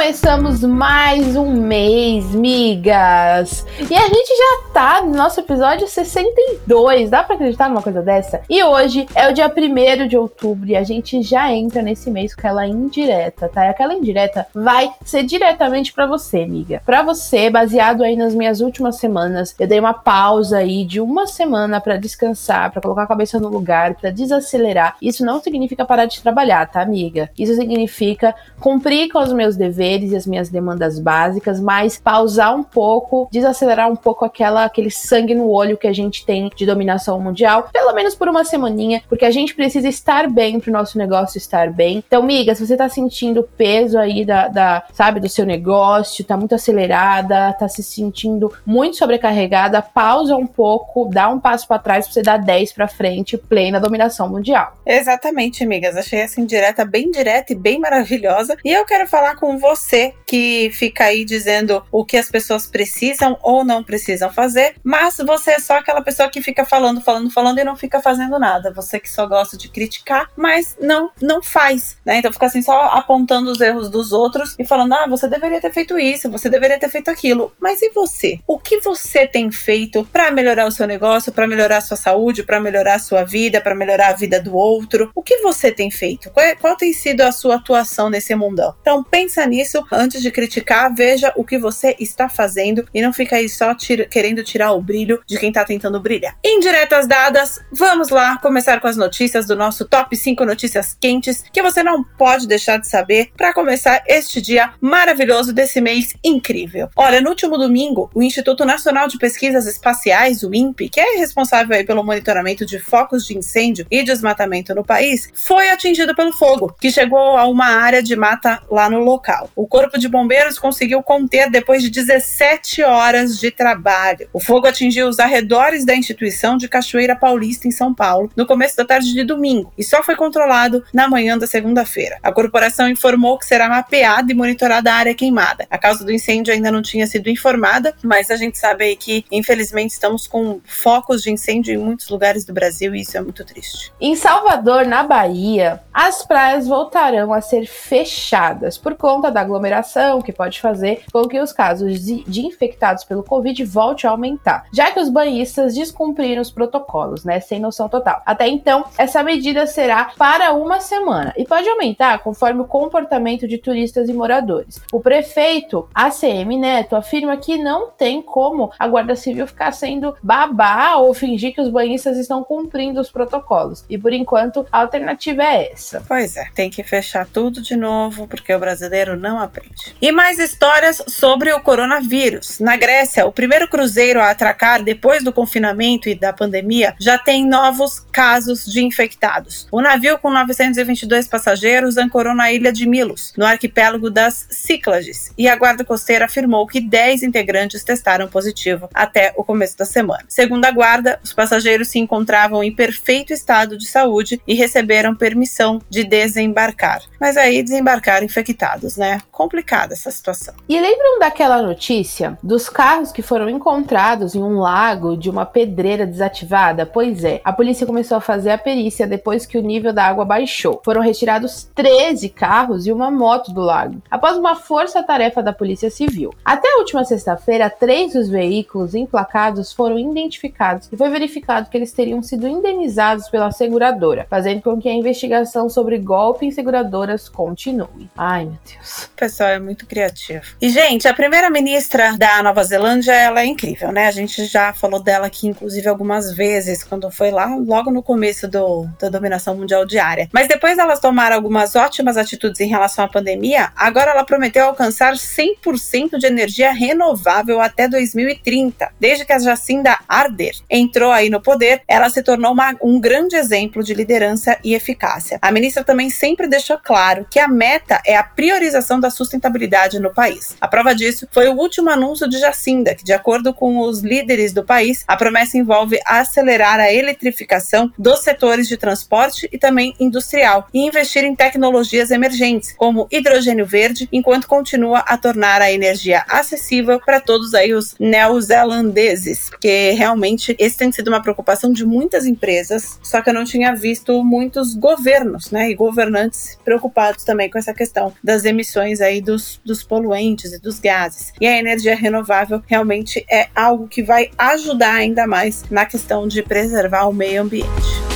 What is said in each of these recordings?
Começamos mais um mês, migas! E a gente já tá no nosso episódio 62, dá pra acreditar numa coisa dessa? E hoje é o dia 1 de outubro e a gente já entra nesse mês com aquela indireta, tá? E aquela indireta vai ser diretamente para você, miga. Para você, baseado aí nas minhas últimas semanas, eu dei uma pausa aí de uma semana para descansar, para colocar a cabeça no lugar, para desacelerar. Isso não significa parar de trabalhar, tá, amiga? Isso significa cumprir com os meus deveres deveres e as minhas demandas básicas, mas pausar um pouco, desacelerar um pouco aquela aquele sangue no olho que a gente tem de dominação mundial, pelo menos por uma semaninha, porque a gente precisa estar bem para o nosso negócio estar bem. Então, miga, se você tá sentindo peso aí da, da, sabe, do seu negócio, tá muito acelerada, tá se sentindo muito sobrecarregada, pausa um pouco, dá um passo para trás para você dar 10 para frente, plena dominação mundial. Exatamente, amigas. Achei essa indireta bem direta e bem maravilhosa. E eu quero falar com você você que fica aí dizendo o que as pessoas precisam ou não precisam fazer, mas você é só aquela pessoa que fica falando, falando, falando e não fica fazendo nada. Você que só gosta de criticar, mas não não faz, né? Então fica assim só apontando os erros dos outros e falando: "Ah, você deveria ter feito isso, você deveria ter feito aquilo". Mas e você? O que você tem feito para melhorar o seu negócio, para melhorar a sua saúde, para melhorar a sua vida, para melhorar a vida do outro? O que você tem feito? Qual, é, qual tem sido a sua atuação nesse mundão? Então pensa nisso antes de criticar, veja o que você está fazendo e não fica aí só tira, querendo tirar o brilho de quem está tentando brilhar. Indiretas dadas, vamos lá começar com as notícias do nosso top 5 notícias quentes que você não pode deixar de saber para começar este dia maravilhoso desse mês incrível. Olha, no último domingo, o Instituto Nacional de Pesquisas Espaciais, o INPE, que é responsável aí pelo monitoramento de focos de incêndio e desmatamento no país, foi atingido pelo fogo, que chegou a uma área de mata lá no local. O Corpo de Bombeiros conseguiu conter depois de 17 horas de trabalho. O fogo atingiu os arredores da instituição de Cachoeira Paulista, em São Paulo, no começo da tarde de domingo, e só foi controlado na manhã da segunda-feira. A corporação informou que será mapeada e monitorada a área queimada. A causa do incêndio ainda não tinha sido informada, mas a gente sabe aí que, infelizmente, estamos com focos de incêndio em muitos lugares do Brasil e isso é muito triste. Em Salvador, na Bahia, as praias voltarão a ser fechadas por conta da aglomeração, que pode fazer com que os casos de, de infectados pelo Covid volte a aumentar, já que os banhistas descumpriram os protocolos, né, sem noção total. Até então, essa medida será para uma semana e pode aumentar conforme o comportamento de turistas e moradores. O prefeito ACM Neto afirma que não tem como a Guarda Civil ficar sendo babá ou fingir que os banhistas estão cumprindo os protocolos. E por enquanto, a alternativa é essa. Pois é, tem que fechar tudo de novo porque o brasileiro não aprende. E mais histórias sobre o coronavírus. Na Grécia, o primeiro cruzeiro a atracar depois do confinamento e da pandemia já tem novos casos de infectados. O navio com 922 passageiros ancorou na ilha de Milos, no arquipélago das Cíclades, e a guarda costeira afirmou que 10 integrantes testaram positivo até o começo da semana. Segundo a guarda, os passageiros se encontravam em perfeito estado de saúde e receberam permissão de desembarcar. Mas aí desembarcaram infectados, né? Complicada essa situação. E lembram daquela notícia dos carros que foram encontrados em um lago de uma pedreira desativada? Pois é, a polícia começou a fazer a perícia depois que o nível da água baixou. Foram retirados 13 carros e uma moto do lago, após uma força-tarefa da Polícia Civil. Até a última sexta-feira, três dos veículos emplacados foram identificados e foi verificado que eles teriam sido indenizados pela seguradora, fazendo com que a investigação sobre golpe em seguradoras continue. Ai, meu Deus. Pessoal, é muito criativo. E, gente, a primeira-ministra da Nova Zelândia, ela é incrível, né? A gente já falou dela aqui, inclusive, algumas vezes, quando foi lá, logo no começo do, da dominação mundial diária. Mas depois elas tomaram algumas ótimas atitudes em relação à pandemia, agora ela prometeu alcançar 100% de energia renovável até 2030. Desde que a Jacinda Arder entrou aí no poder, ela se tornou uma, um grande exemplo de liderança e eficácia. A ministra também sempre deixou claro que a meta é a priorização da sustentabilidade no país. A prova disso foi o último anúncio de Jacinda, que, de acordo com os líderes do país, a promessa envolve acelerar a eletrificação dos setores de transporte e também industrial e investir em tecnologias emergentes, como hidrogênio verde, enquanto continua a tornar a energia acessível para todos aí os neozelandeses, porque realmente esse tem sido uma preocupação de muitas empresas, só que eu não tinha visto muitos governos, né, e governantes preocupados também com essa questão das emissões aí dos, dos poluentes e dos gases. E a energia renovável realmente é algo que vai ajudar ainda mais na questão de preservar o meio ambiente.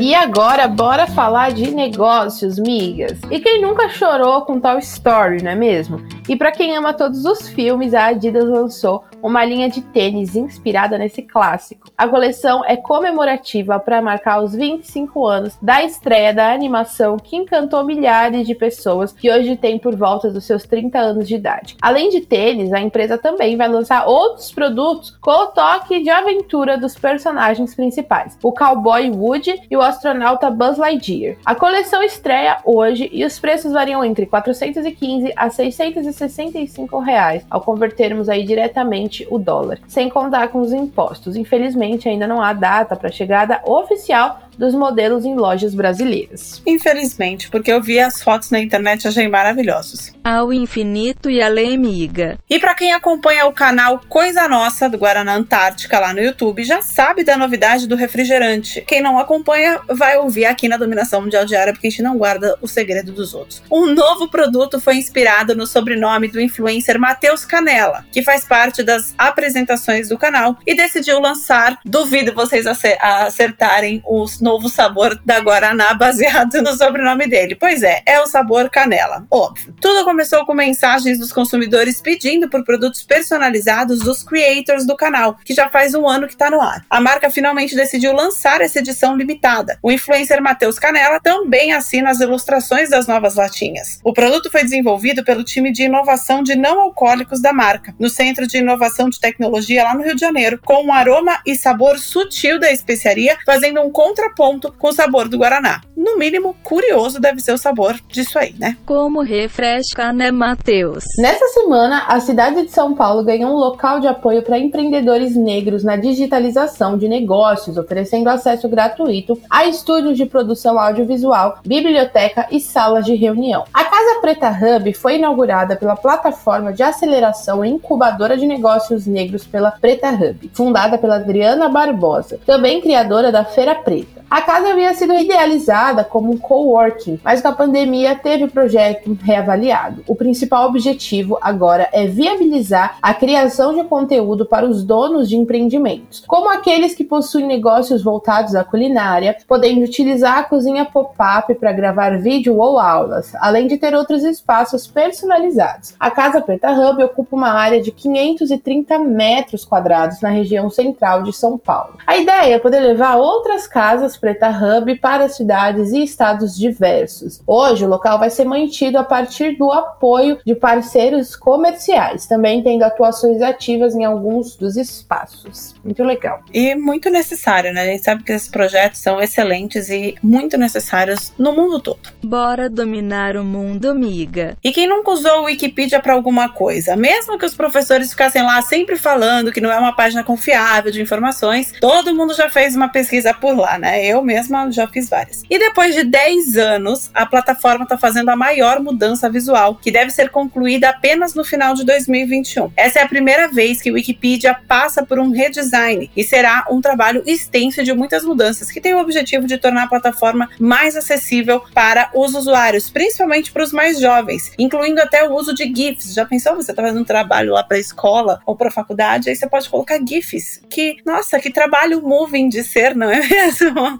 E agora, bora falar de negócios, migas. E quem nunca chorou com Toy Story, não é mesmo? E para quem ama todos os filmes, a Adidas lançou uma linha de tênis inspirada nesse clássico. A coleção é comemorativa para marcar os 25 anos da estreia da animação que encantou milhares de pessoas que hoje tem por volta dos seus 30 anos de idade. Além de tênis, a empresa também vai lançar outros produtos com o toque de aventura dos personagens principais, o cowboy Woody e o astronauta Buzz Lightyear. A coleção estreia hoje e os preços variam entre 415 a 665 reais, ao convertermos aí diretamente o dólar, sem contar com os impostos. Infelizmente, ainda não há data para chegada oficial dos modelos em lojas brasileiras. Infelizmente, porque eu vi as fotos na internet e achei maravilhosos. Ao infinito e além, amiga. E para quem acompanha o canal Coisa Nossa do Guaraná Antártica lá no YouTube, já sabe da novidade do refrigerante. Quem não acompanha vai ouvir aqui na Dominação Mundial Diária, porque a gente não guarda o segredo dos outros. Um novo produto foi inspirado no sobrenome do influencer Matheus Canela, que faz parte das apresentações do canal e decidiu lançar, duvido vocês acertarem os novo sabor da Guaraná baseado no sobrenome dele. Pois é, é o sabor canela. Óbvio. Tudo começou com mensagens dos consumidores pedindo por produtos personalizados dos creators do canal, que já faz um ano que está no ar. A marca finalmente decidiu lançar essa edição limitada. O influencer Matheus Canela também assina as ilustrações das novas latinhas. O produto foi desenvolvido pelo time de inovação de não alcoólicos da marca, no Centro de Inovação de Tecnologia lá no Rio de Janeiro, com um aroma e sabor sutil da especiaria, fazendo um contraponto ponto com o sabor do Guaraná. No mínimo, curioso deve ser o sabor disso aí, né? Como refresca, né, Matheus? Nessa semana, a cidade de São Paulo ganhou um local de apoio para empreendedores negros na digitalização de negócios, oferecendo acesso gratuito a estúdios de produção audiovisual, biblioteca e salas de reunião. A Casa Preta Hub foi inaugurada pela plataforma de aceleração e incubadora de negócios negros pela Preta Hub, fundada pela Adriana Barbosa, também criadora da Feira Preta. A casa havia sido idealizada como um coworking, mas com a pandemia teve o projeto reavaliado. O principal objetivo agora é viabilizar a criação de conteúdo para os donos de empreendimentos, como aqueles que possuem negócios voltados à culinária, podendo utilizar a cozinha pop-up para gravar vídeo ou aulas, além de ter outros espaços personalizados. A Casa Preta Hub ocupa uma área de 530 metros quadrados na região central de São Paulo. A ideia é poder levar outras casas Preta Hub para cidades e estados diversos. Hoje, o local vai ser mantido a partir do apoio de parceiros comerciais, também tendo atuações ativas em alguns dos espaços. Muito legal. E muito necessário, né? A gente sabe que esses projetos são excelentes e muito necessários no mundo todo. Bora dominar o mundo, amiga. E quem nunca usou o Wikipedia para alguma coisa, mesmo que os professores ficassem lá sempre falando que não é uma página confiável de informações, todo mundo já fez uma pesquisa por lá, né? Eu mesma já fiz várias. E depois de 10 anos, a plataforma está fazendo a maior mudança visual, que deve ser concluída apenas no final de 2021. Essa é a primeira vez que o Wikipedia passa por um redesign e será um trabalho extenso de muitas mudanças, que tem o objetivo de tornar a plataforma mais acessível para os usuários, principalmente para os mais jovens, incluindo até o uso de GIFs. Já pensou? Você está fazendo um trabalho lá para a escola ou para a faculdade, aí você pode colocar GIFs. Que, nossa, que trabalho moving de ser, não é mesmo?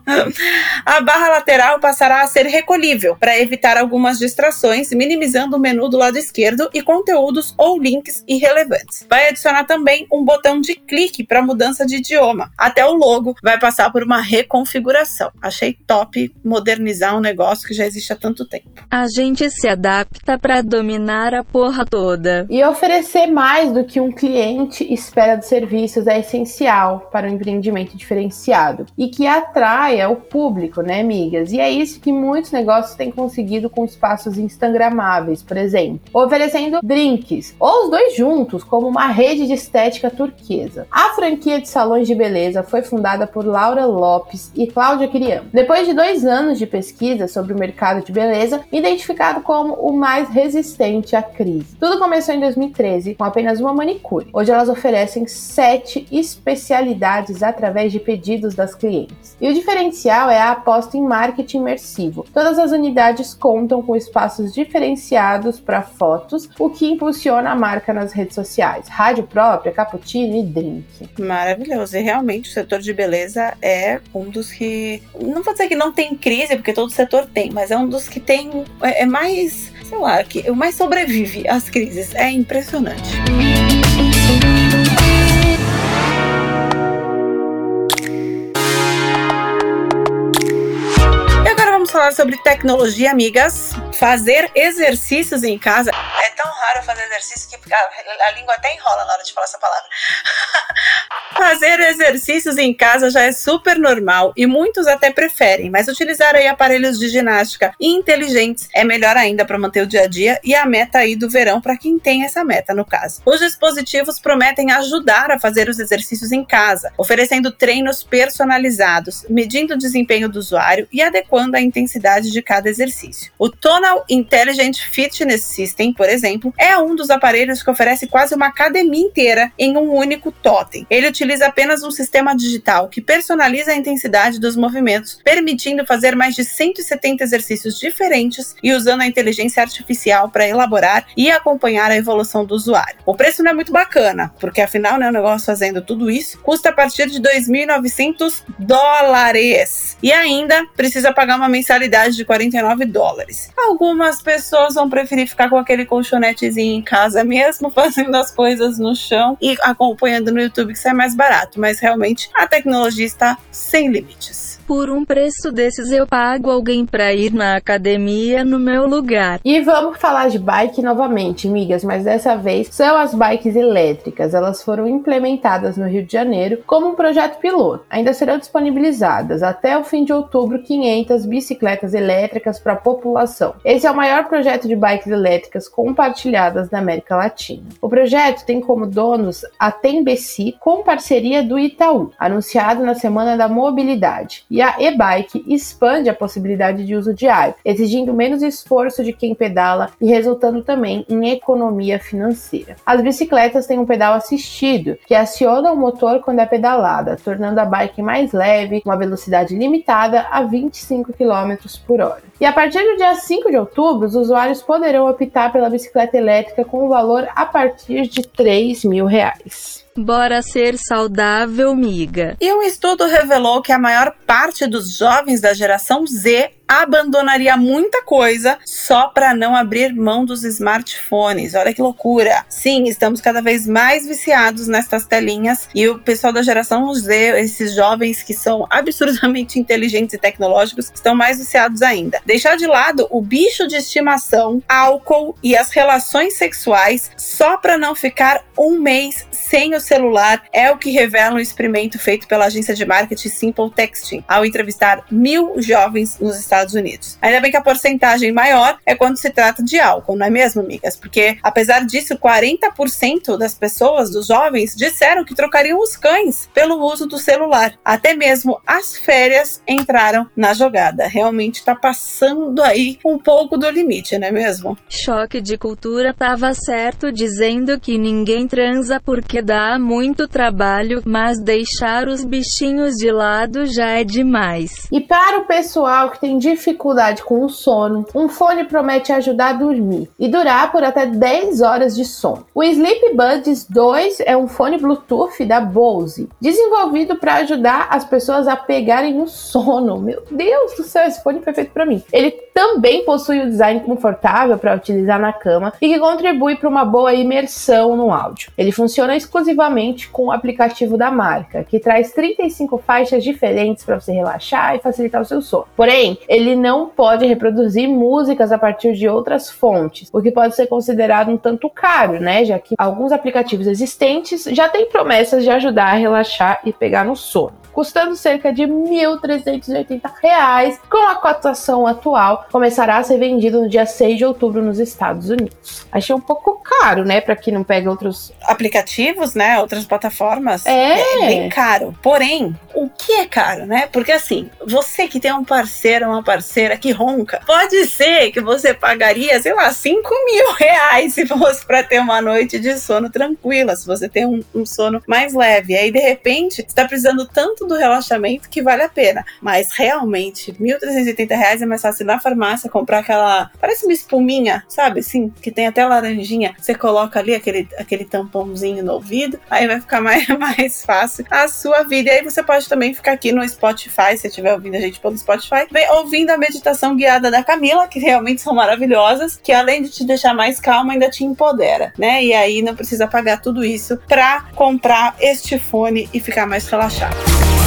A barra lateral passará a ser recolhível para evitar algumas distrações, minimizando o menu do lado esquerdo e conteúdos ou links irrelevantes. Vai adicionar também um botão de clique para mudança de idioma. Até o logo vai passar por uma reconfiguração. Achei top modernizar um negócio que já existe há tanto tempo. A gente se adapta para dominar a porra toda. E oferecer mais do que um cliente espera dos serviços é essencial para o um empreendimento diferenciado e que atraia o público, né, amigas? E é isso que muitos negócios têm conseguido com espaços instagramáveis, por exemplo, oferecendo drinks ou os dois juntos, como uma rede de estética turquesa. A franquia de salões de beleza foi fundada por Laura Lopes e Cláudia Quiriam. Depois de dois anos de pesquisa sobre o mercado de beleza, identificado como o mais resistente à crise. Tudo começou em 2013 com apenas uma manicure. Hoje elas oferecem sete especialidades através de pedidos das clientes. E o diferencial é a aposta em marketing imersivo. Todas as unidades contam com espaços diferenciados para fotos, o que impulsiona a marca nas redes sociais. Rádio própria, cappuccino e drink. Maravilhoso. E realmente o setor de beleza é um dos que. Não vou dizer que não tem crise, porque todo setor tem, mas é um dos que tem. É, é mais. Sei lá, que mais sobrevive às crises. É impressionante. Falar sobre tecnologia, amigas. Fazer exercícios em casa. É tão raro fazer exercício que a, língua até enrola na hora de falar essa palavra. fazer exercícios em casa já é super normal e muitos até preferem, mas utilizar aí aparelhos de ginástica inteligentes é melhor ainda para manter o dia a dia e a meta aí do verão para quem tem essa meta no caso. Os dispositivos prometem ajudar a fazer os exercícios em casa, oferecendo treinos personalizados, medindo o desempenho do usuário e adequando a intensidade de cada exercício. O Tonal Intelligent Fitness System, por exemplo, é um dos aparelhos que oferece quase uma academia inteira em um único totem. Ele utiliza apenas um sistema digital que personaliza a intensidade dos movimentos, permitindo fazer mais de 170 exercícios diferentes e usando a inteligência artificial para elaborar e acompanhar a evolução do usuário. O preço não é muito bacana, porque afinal, né, o negócio fazendo tudo isso custa a partir de 2.900 dólares. E ainda precisa pagar uma mensalidade de 49 dólares. Algumas pessoas vão preferir ficar com aquele colchonetezinho em casa mesmo, fazendo as coisas no chão e acompanhando no YouTube, que é mais barato. Mas realmente a tecnologia está sem limites por um preço desses eu pago alguém para ir na academia no meu lugar. E vamos falar de bike novamente, amigas, mas dessa vez são as bikes elétricas. Elas foram implementadas no Rio de Janeiro como um projeto piloto. Ainda serão disponibilizadas até o fim de outubro 500 bicicletas elétricas para a população. Esse é o maior projeto de bikes elétricas compartilhadas na América Latina. O projeto tem como donos a Tembeci com parceria do Itaú, anunciado na Semana da Mobilidade. E e a e-bike expande a possibilidade de uso diário, exigindo menos esforço de quem pedala e resultando também em economia financeira. As bicicletas têm um pedal assistido, que aciona o motor quando é pedalada, tornando a bike mais leve, uma velocidade limitada a 25 km por hora. E a partir do dia 5 de outubro, os usuários poderão optar pela bicicleta elétrica com um valor a partir de 3 mil reais. Bora ser saudável, miga. E um estudo revelou que a maior parte dos jovens da geração Z abandonaria muita coisa só para não abrir mão dos smartphones. Olha que loucura. Sim, estamos cada vez mais viciados nestas telinhas e o pessoal da geração Z, esses jovens que são absurdamente inteligentes e tecnológicos, estão mais viciados ainda. Deixar de lado o bicho de estimação, álcool e as relações sexuais só para não ficar um mês sem o celular é o que revela um experimento feito pela agência de marketing Simple Texting ao entrevistar mil jovens nos Estados Unidos. Ainda bem que a porcentagem maior é quando se trata de álcool, não é mesmo, amigas? Porque, apesar disso, 40% das pessoas, dos jovens, disseram que trocariam os cães pelo uso do celular. Até mesmo as férias entraram na jogada. Realmente está passando aí um pouco do limite, não é mesmo? Choque de cultura tava certo dizendo que ninguém transa porque porque dá muito trabalho, mas deixar os bichinhos de lado já é demais. E para o pessoal que tem dificuldade com o sono, um fone promete ajudar a dormir e durar por até 10 horas de sono. O Sleep Buds 2 é um fone Bluetooth da Bose, desenvolvido para ajudar as pessoas a pegarem o sono. Meu Deus do céu, esse fone foi feito para mim. Ele também possui um design confortável para utilizar na cama e que contribui para uma boa imersão no áudio. Ele funciona exclusivamente com o aplicativo da marca, que traz 35 faixas diferentes para você relaxar e facilitar o seu sono. Porém, ele não pode reproduzir músicas a partir de outras fontes, o que pode ser considerado um tanto caro, né? Já que alguns aplicativos existentes já têm promessas de ajudar a relaxar e pegar no sono custando cerca de R$ 1.380, com a cotação atual, começará a ser vendido no dia 6 de outubro nos Estados Unidos. Achei um pouco caro, né, para quem não pega outros aplicativos, né, outras plataformas. É. é bem caro. Porém, o que é caro, né? Porque assim, você que tem um parceiro, uma parceira que ronca, pode ser que você pagaria, sei lá, 5 mil reais se fosse para ter uma noite de sono tranquila, se você tem um, um sono mais leve. Aí, de repente, você tá precisando tanto do relaxamento que vale a pena. Mas realmente, 1.380 reais é mais fácil na farmácia comprar aquela. Parece uma espuminha, sabe? Assim, que tem até laranjinha. Você coloca ali aquele, aquele tampãozinho no ouvido, aí vai ficar mais, mais fácil a sua vida. E aí você pode também ficar aqui no Spotify, se estiver ouvindo a gente pelo Spotify, vem ouvindo a meditação guiada da Camila, que realmente são maravilhosas, que além de te deixar mais calma, ainda te empodera, né? E aí não precisa pagar tudo isso para comprar este fone e ficar mais relaxado.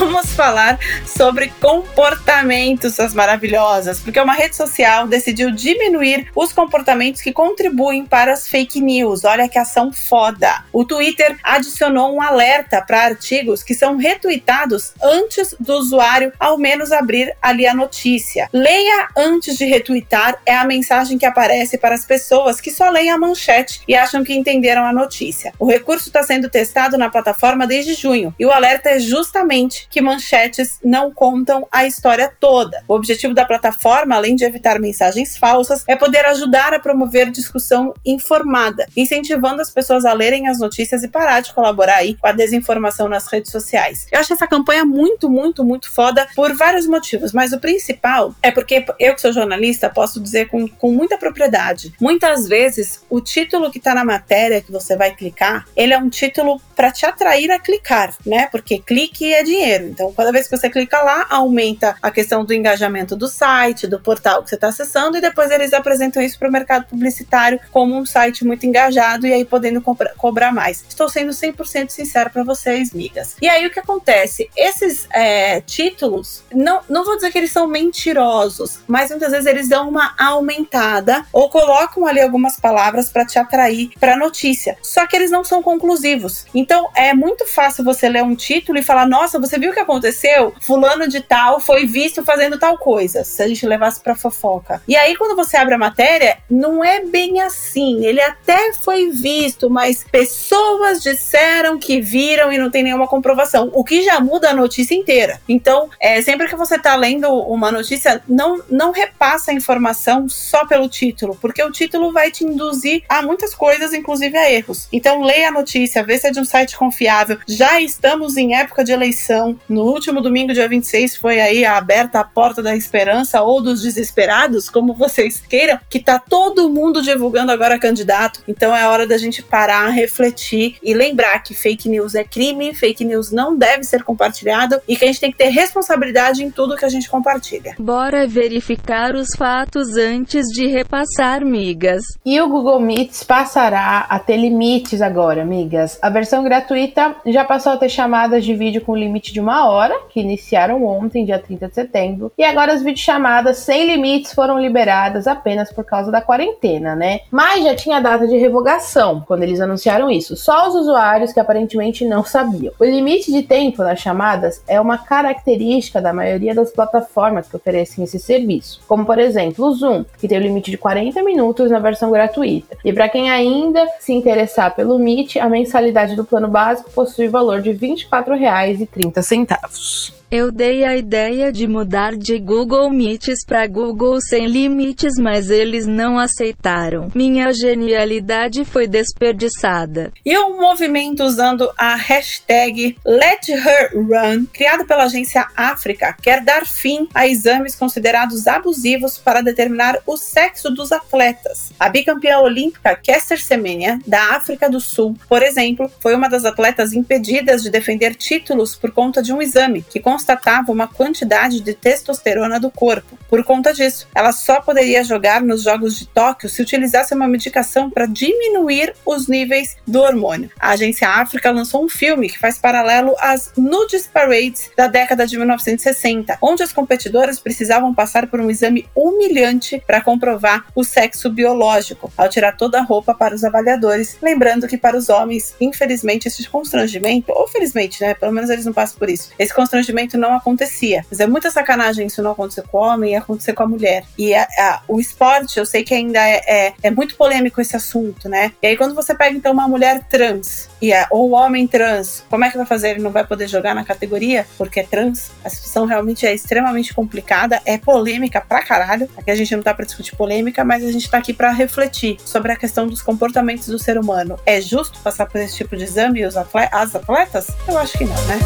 Vamos falar sobre comportamentos, suas maravilhosas, porque uma rede social decidiu diminuir os comportamentos que contribuem para as fake news. Olha que ação foda. O Twitter adicionou um alerta para artigos que são retweetados antes do usuário ao menos abrir ali a notícia. Leia antes de retweetar é a mensagem que aparece para as pessoas que só leem a manchete e acham que entenderam a notícia. O recurso está sendo testado na plataforma desde junho e o alerta é justamente que manchetes não contam a história toda. O objetivo da plataforma, além de evitar mensagens falsas, é poder ajudar a promover discussão informada, incentivando as pessoas a lerem as notícias e parar de colaborar aí com a desinformação nas redes sociais. Eu acho essa campanha muito, muito, muito foda por vários motivos, mas o principal é porque eu que sou jornalista posso dizer com, com muita propriedade. Muitas vezes o título que está na matéria que você vai clicar, ele é um título para te atrair a clicar, né? Porque clique que é dinheiro. Então, cada vez que você clica lá, aumenta a questão do engajamento do site, do portal que você está acessando, e depois eles apresentam isso para o mercado publicitário como um site muito engajado e aí podendo cobrar mais. Estou sendo 100% sincero para vocês, migas. E aí o que acontece? Esses é, títulos, não, não vou dizer que eles são mentirosos, mas muitas vezes eles dão uma aumentada ou colocam ali algumas palavras para te atrair para a notícia. Só que eles não são conclusivos. Então é muito fácil você ler um título e falar: nossa, você viu o que aconteceu? Fulano de tal foi visto fazendo tal coisa. Se a gente levasse pra fofoca. E aí, quando você abre a matéria, não é bem assim. Ele até foi visto, mas pessoas disseram que viram e não tem nenhuma comprovação. O que já muda a notícia inteira. Então, é, sempre que você tá lendo uma notícia, não, não repassa a informação só pelo título, porque o título vai te induzir a muitas coisas, inclusive a erros. Então, leia a notícia, vê se é de um site confiável. Já estamos em época de eleição. No último domingo, dia 26, foi aí aberta a porta da esperança ou dos desesperados, como vocês queiram, que tá todo mundo divulgando agora candidato. Então é hora da gente parar, refletir e lembrar que fake news é crime, fake news não deve ser compartilhado e que a gente tem que ter responsabilidade em tudo que a gente compartilha. Bora verificar os fatos antes de repassar, migas. E o Google Meets passará a ter limites agora, migas. A versão gratuita já passou a ter chamadas de vídeo com limite de uma hora, que iniciaram ontem, dia 30 de setembro, e agora as videochamadas sem limites foram liberadas apenas por causa da quarentena, né? Mas já tinha data de revogação quando eles anunciaram isso, só os usuários que aparentemente não sabiam. O limite de tempo nas chamadas é uma característica da maioria das plataformas que oferecem esse serviço, como por exemplo o Zoom, que tem o limite de 40 minutos na versão gratuita. E para quem ainda se interessar pelo Meet, a mensalidade do plano básico possui valor de R$ 24,30 centavos. Eu dei a ideia de mudar de Google Meets para Google Sem Limites, mas eles não aceitaram. Minha genialidade foi desperdiçada. E um movimento usando a hashtag Let Her Run, criado pela agência África, quer dar fim a exames considerados abusivos para determinar o sexo dos atletas. A bicampeã olímpica Kester Semenya, da África do Sul, por exemplo, foi uma das atletas impedidas de defender títulos por conta de um exame que constatava uma quantidade de testosterona do corpo. Por conta disso, ela só poderia jogar nos Jogos de Tóquio se utilizasse uma medicação para diminuir os níveis do hormônio. A agência África lançou um filme que faz paralelo às Nudes Parades da década de 1960, onde as competidoras precisavam passar por um exame humilhante para comprovar o sexo biológico, ao tirar toda a roupa para os avaliadores. Lembrando que para os homens, infelizmente, esse constrangimento, ou felizmente, né? Pelo menos eles não passam por isso. Esse constrangimento não acontecia. Mas é muita sacanagem isso não acontecer com o homem e acontecer com a mulher. E a, a, o esporte, eu sei que ainda é, é, é, muito polêmico esse assunto, né? E aí quando você pega então uma mulher trans e é, ou homem trans, como é que vai fazer? Ele não vai poder jogar na categoria porque é trans? A situação realmente é extremamente complicada, é polêmica pra caralho. Aqui a gente não tá pra discutir polêmica, mas a gente tá aqui para refletir sobre a questão dos comportamentos do ser humano. É justo passar por esse tipo de exame e os as atletas? Eu acho que não, né?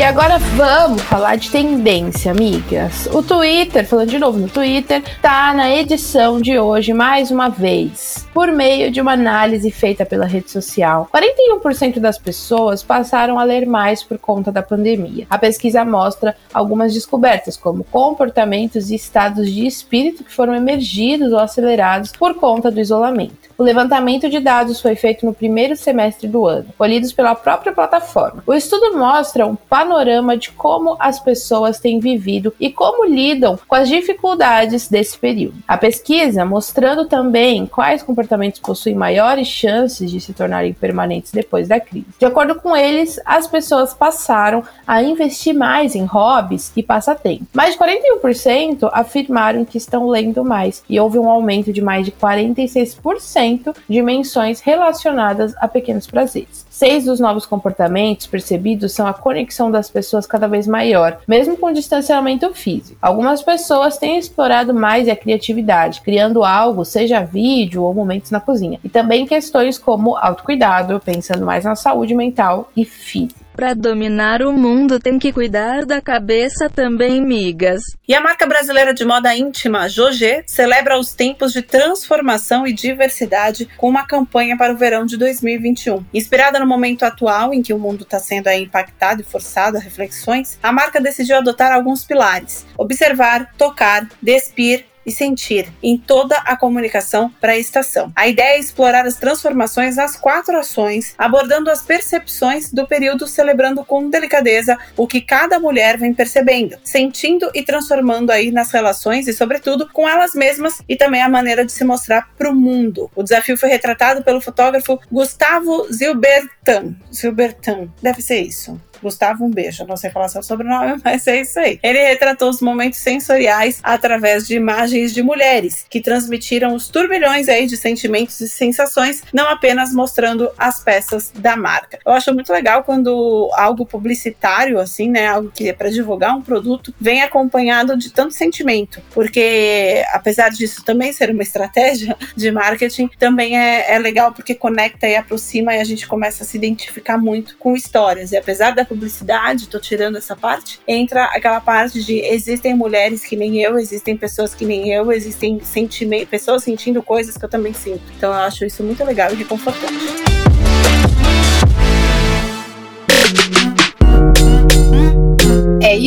E agora vamos falar de tendência, amigas. O Twitter, falando de novo no Twitter, tá na edição de hoje mais uma vez, por meio de uma análise feita pela rede social. 41% das pessoas passaram a ler mais por conta da pandemia. A pesquisa mostra algumas descobertas, como comportamentos e estados de espírito que foram emergidos ou acelerados por conta do isolamento. O levantamento de dados foi feito no primeiro semestre do ano, colhidos pela própria plataforma. O estudo mostra um panorama de como as pessoas têm vivido e como lidam com as dificuldades desse período. A pesquisa mostrando também quais comportamentos possuem maiores chances de se tornarem permanentes depois da crise. De acordo com eles, as pessoas passaram a investir mais em hobbies e passatempos. Mais de 41% afirmaram que estão lendo mais e houve um aumento de mais de 46% de menções relacionadas a pequenos prazeres. Seis dos novos comportamentos percebidos são a conexão das pessoas cada vez maior, mesmo com distanciamento físico. Algumas pessoas têm explorado mais a criatividade, criando algo, seja vídeo ou momentos na cozinha, e também questões como autocuidado, pensando mais na saúde mental e física. Para dominar o mundo tem que cuidar da cabeça também, migas. E a marca brasileira de moda íntima, Jogé, celebra os tempos de transformação e diversidade com uma campanha para o verão de 2021. Inspirada no momento atual em que o mundo está sendo impactado e forçado a reflexões, a marca decidiu adotar alguns pilares: observar, tocar, despir, e sentir em toda a comunicação para a estação. A ideia é explorar as transformações nas quatro ações, abordando as percepções do período, celebrando com delicadeza o que cada mulher vem percebendo, sentindo e transformando aí nas relações e, sobretudo, com elas mesmas e também a maneira de se mostrar para o mundo. O desafio foi retratado pelo fotógrafo Gustavo Zilbertan. Zilbertan, deve ser isso. Gustavo, um beijo. não sei falar seu sobrenome, mas é isso aí. Ele retratou os momentos sensoriais através de imagens de mulheres que transmitiram os turbilhões aí de sentimentos e sensações, não apenas mostrando as peças da marca. Eu acho muito legal quando algo publicitário, assim, né, algo que é para divulgar um produto, vem acompanhado de tanto sentimento, porque apesar disso também ser uma estratégia de marketing, também é, é legal porque conecta e aproxima e a gente começa a se identificar muito com histórias. E apesar da publicidade, tô tirando essa parte, entra aquela parte de existem mulheres que nem eu, existem pessoas que nem eu, existem sentimentos, pessoas sentindo coisas que eu também sinto. Então eu acho isso muito legal e reconfortante.